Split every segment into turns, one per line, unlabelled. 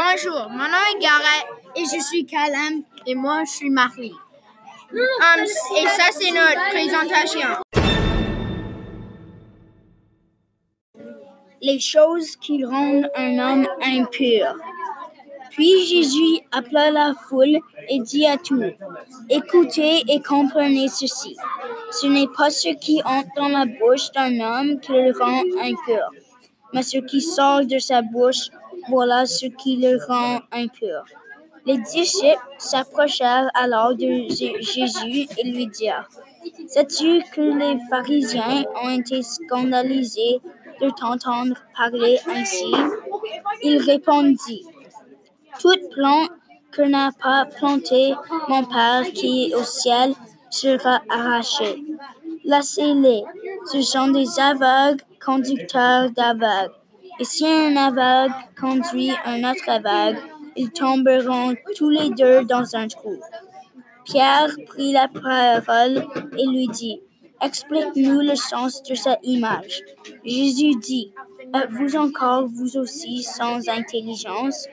Bonjour, mon nom est Garrett
et je suis Calem
et moi je suis Marie. Um, et ça c'est notre présentation.
Les choses qui rendent un homme impur. Puis Jésus appela la foule et dit à tous, Écoutez et comprenez ceci. Ce n'est pas ce qui entre dans la bouche d'un homme qui le rend impur, mais ce qui sort de sa bouche, voilà ce qui le rend impur. Les disciples s'approchèrent alors de Jésus et lui dirent, Sais-tu que les pharisiens ont été scandalisés de t'entendre parler ainsi? Il répondit, toute plante que n'a pas planté mon Père qui est au ciel sera arrachée. Laissez-les. Ce sont des aveugles conducteurs d'aveugles. Et si un aveugle conduit un autre aveugle, ils tomberont tous les deux dans un trou. Pierre prit la parole et lui dit, Explique-nous le sens de cette image. Jésus dit, Êtes-vous encore vous aussi sans intelligence?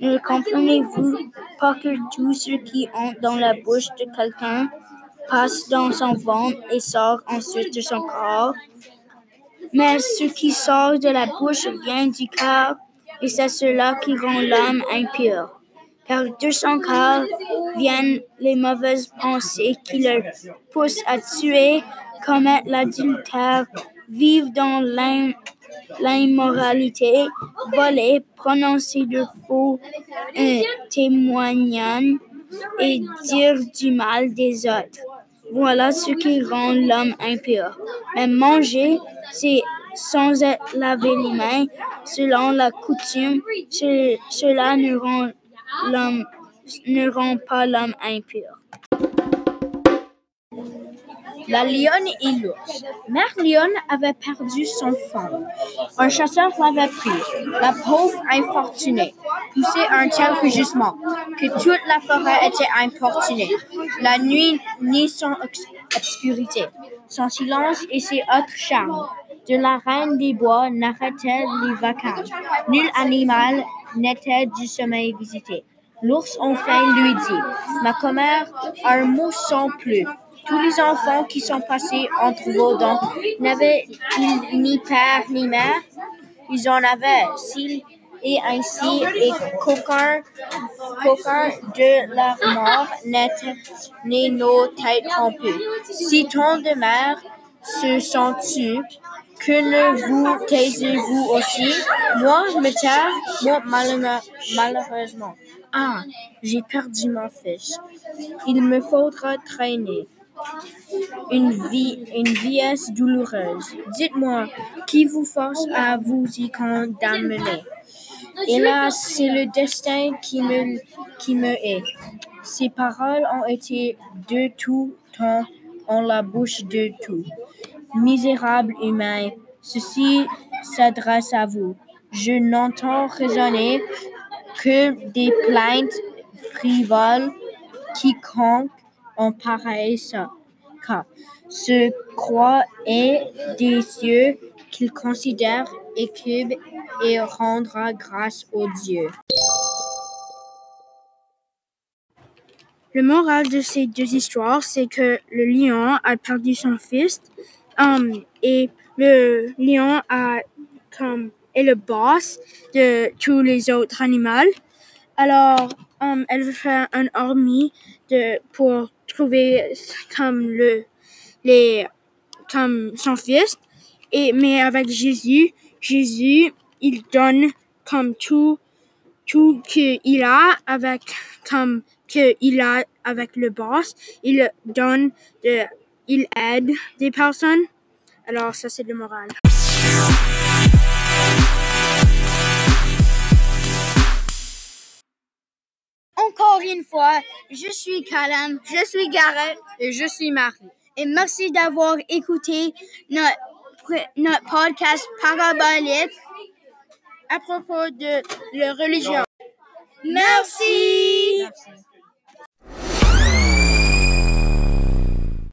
Ne comprenez-vous pas que tout ce qui entre dans la bouche de quelqu'un passe dans son ventre et sort ensuite de son corps? Mais ce qui sort de la bouche vient du cœur et c'est cela qui rend l'homme impur. Car de son cœur viennent les mauvaises pensées qui le poussent à tuer, commettre l'adultère, vivre dans l'immoralité, voler, prononcer de faux euh, témoignages et dire du mal des autres. Voilà ce qui rend l'homme impur. Mais manger, c'est sans être lavé les mains, selon la coutume, cela ne rend, ne rend pas l'homme impur.
La lionne et l'ours. Mère lionne avait perdu son fond. Un chasseur l'avait pris. La pauvre infortunée poussait un tel rugissement que toute la forêt était importunée. La nuit ni son obscurité, son silence et ses autres charmes. De la reine des bois n'arrêtait les vacances. Nul animal n'était du sommeil visité. L'ours enfin lui dit, ma commère, un mot sans plus. Tous les enfants qui sont passés entre vos dents n'avaient-ils ni père ni mère? Ils en avaient, s'ils et ainsi, et qu'aucun, de leur mort né nos têtes rompues. Si tant de mères se sont tues, que ne vous taisez-vous aussi? Moi, me taire, moi, malheureusement. Ah, j'ai perdu mon fils. Il me faudra traîner une vie, une vieillesse douloureuse. Dites-moi, qui vous force à vous y condamner? Hélas, c'est le destin qui me, qui me est. Ces paroles ont été de tout temps en la bouche de tout. Misérable humain, ceci s'adresse à vous. Je n'entends raisonner que des plaintes frivoles. Quiconque en pareil cas se croit et des cieux qu'il considère équipe et rendra grâce au Dieu.
Le moral de ces deux histoires, c'est que le lion a perdu son fils um, et le lion a est le boss de tous les autres animaux. Alors, um, elle veut faire un armée de pour trouver comme le les comme son fils et mais avec Jésus, Jésus il donne comme tout tout qu'il a avec comme que il a avec le boss, il donne de il aide des personnes. Alors ça c'est le moral. Encore une fois, je suis Calum, je suis Gareth
et je suis Marie.
Et merci d'avoir écouté notre, notre podcast parabolique à propos de la religion. Merci. merci.